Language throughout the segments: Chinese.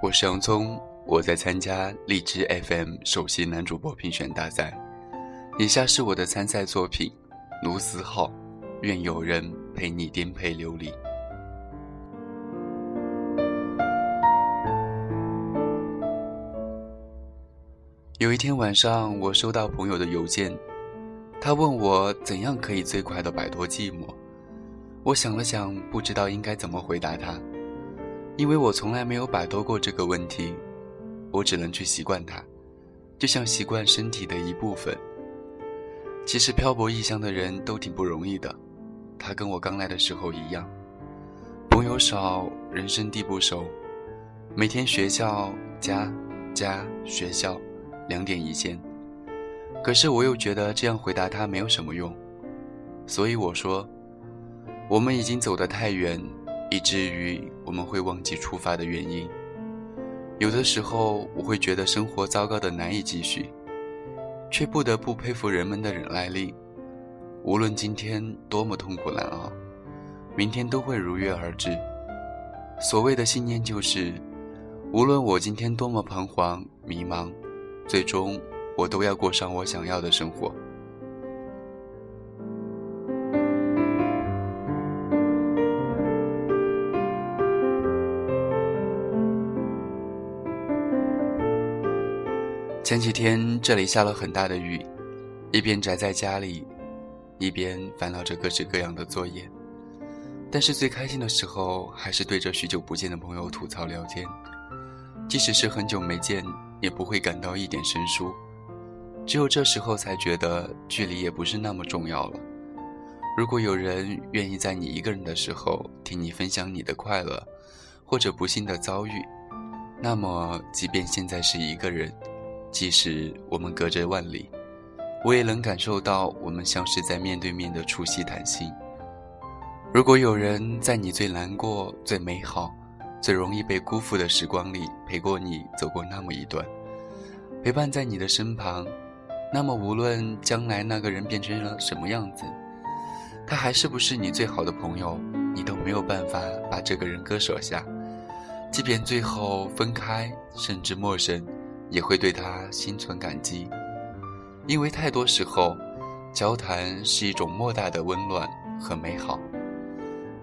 我是洋葱，我在参加荔枝 FM 首席男主播评选大赛。以下是我的参赛作品《卢思浩》，愿有人陪你颠沛流离。有一天晚上，我收到朋友的邮件，他问我怎样可以最快的摆脱寂寞。我想了想，不知道应该怎么回答他，因为我从来没有摆脱过这个问题，我只能去习惯它，就像习惯身体的一部分。其实漂泊异乡的人都挺不容易的，他跟我刚来的时候一样，朋友少，人生地不熟，每天学校家家学校。两点一线，可是我又觉得这样回答他没有什么用，所以我说，我们已经走得太远，以至于我们会忘记出发的原因。有的时候我会觉得生活糟糕的难以继续，却不得不佩服人们的忍耐力。无论今天多么痛苦难熬，明天都会如约而至。所谓的信念就是，无论我今天多么彷徨迷茫。最终，我都要过上我想要的生活。前几天这里下了很大的雨，一边宅在家里，一边烦恼着各式各样的作业。但是最开心的时候，还是对着许久不见的朋友吐槽聊天，即使是很久没见。也不会感到一点生疏，只有这时候才觉得距离也不是那么重要了。如果有人愿意在你一个人的时候听你分享你的快乐，或者不幸的遭遇，那么即便现在是一个人，即使我们隔着万里，我也能感受到我们像是在面对面的促膝谈心。如果有人在你最难过、最美好。最容易被辜负的时光里，陪过你走过那么一段，陪伴在你的身旁，那么无论将来那个人变成了什么样子，他还是不是你最好的朋友，你都没有办法把这个人割舍下。即便最后分开，甚至陌生，也会对他心存感激，因为太多时候，交谈是一种莫大的温暖和美好。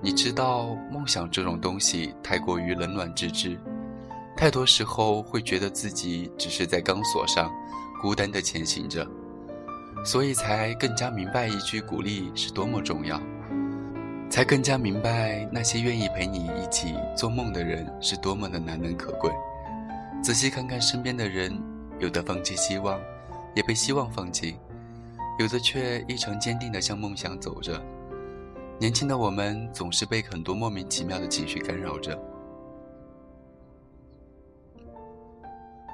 你知道，梦想这种东西太过于冷暖自知，太多时候会觉得自己只是在钢索上孤单地前行着，所以才更加明白一句鼓励是多么重要，才更加明白那些愿意陪你一起做梦的人是多么的难能可贵。仔细看看身边的人，有的放弃希望，也被希望放弃，有的却异常坚定地向梦想走着。年轻的我们总是被很多莫名其妙的情绪干扰着，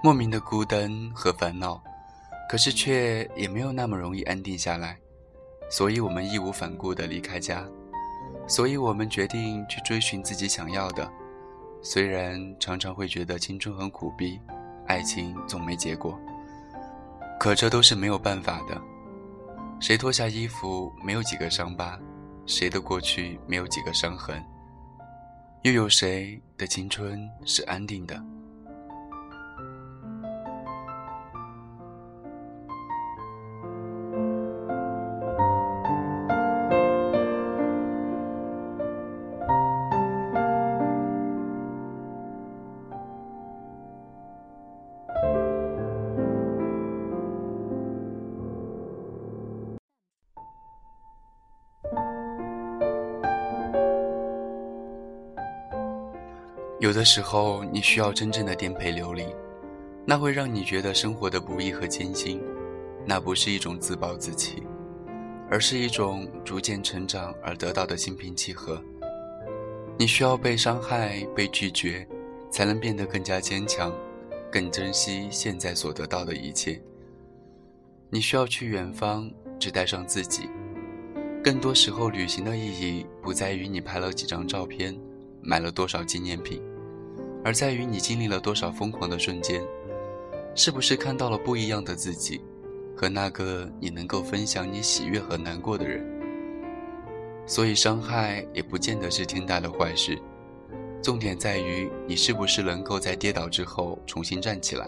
莫名的孤单和烦恼，可是却也没有那么容易安定下来，所以我们义无反顾的离开家，所以我们决定去追寻自己想要的，虽然常常会觉得青春很苦逼，爱情总没结果，可这都是没有办法的，谁脱下衣服没有几个伤疤？谁的过去没有几个伤痕？又有谁的青春是安定的？有的时候，你需要真正的颠沛流离，那会让你觉得生活的不易和艰辛。那不是一种自暴自弃，而是一种逐渐成长而得到的心平气和。你需要被伤害、被拒绝，才能变得更加坚强，更珍惜现在所得到的一切。你需要去远方，只带上自己。更多时候，旅行的意义不在于你拍了几张照片，买了多少纪念品。而在于你经历了多少疯狂的瞬间，是不是看到了不一样的自己，和那个你能够分享你喜悦和难过的人。所以，伤害也不见得是天大的坏事。重点在于你是不是能够在跌倒之后重新站起来。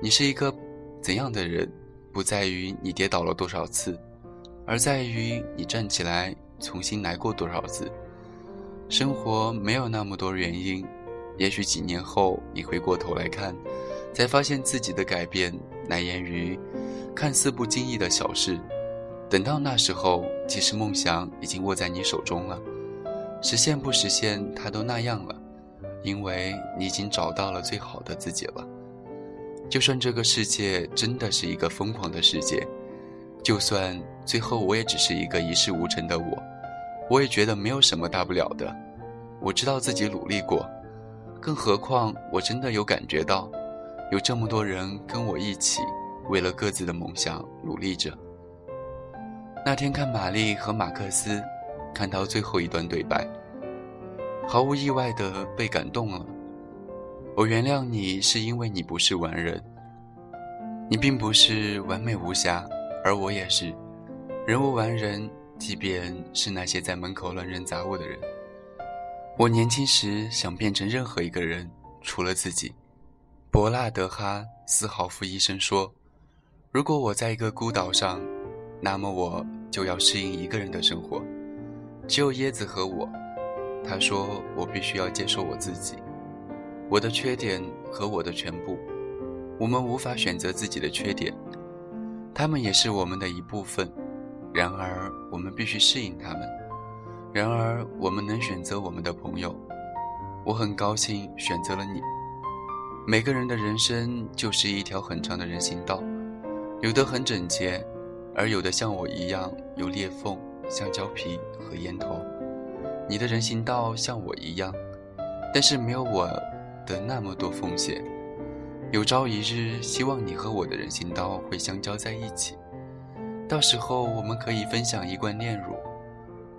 你是一个怎样的人，不在于你跌倒了多少次，而在于你站起来重新来过多少次。生活没有那么多原因，也许几年后你回过头来看，才发现自己的改变来源于看似不经意的小事。等到那时候，其实梦想已经握在你手中了。实现不实现，它都那样了，因为你已经找到了最好的自己了。就算这个世界真的是一个疯狂的世界，就算最后我也只是一个一事无成的我，我也觉得没有什么大不了的。我知道自己努力过，更何况我真的有感觉到，有这么多人跟我一起为了各自的梦想努力着。那天看玛丽和马克思。看到最后一段对白，毫无意外的被感动了。我原谅你，是因为你不是完人，你并不是完美无瑕，而我也是。人无完人，即便是那些在门口乱扔杂物的人。我年轻时想变成任何一个人，除了自己。伯纳德哈斯豪夫医生说：“如果我在一个孤岛上，那么我就要适应一个人的生活。”只有椰子和我，他说：“我必须要接受我自己，我的缺点和我的全部。我们无法选择自己的缺点，他们也是我们的一部分。然而，我们必须适应他们。然而，我们能选择我们的朋友。我很高兴选择了你。每个人的人生就是一条很长的人行道，有的很整洁，而有的像我一样有裂缝。”橡胶皮和烟头，你的人行道像我一样，但是没有我的那么多风险。有朝一日，希望你和我的人行道会相交在一起，到时候我们可以分享一罐炼乳。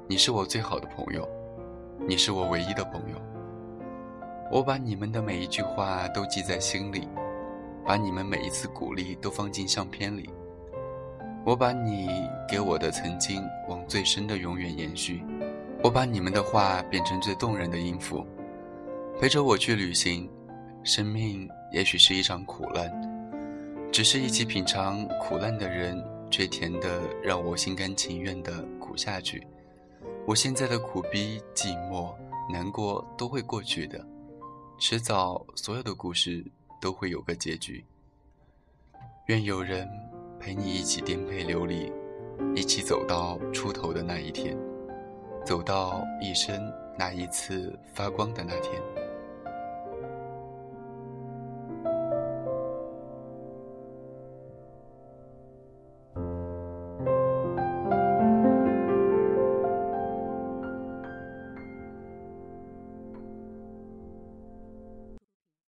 你是我最好的朋友，你是我唯一的朋友。我把你们的每一句话都记在心里，把你们每一次鼓励都放进相片里。我把你给我的曾经往最深的永远延续，我把你们的话变成最动人的音符，陪着我去旅行。生命也许是一场苦难，只是一起品尝苦难的人，却甜的让我心甘情愿的苦下去。我现在的苦逼、寂寞、难过都会过去的，迟早所有的故事都会有个结局。愿有人。陪你一起颠沛流离，一起走到出头的那一天，走到一生那一次发光的那天。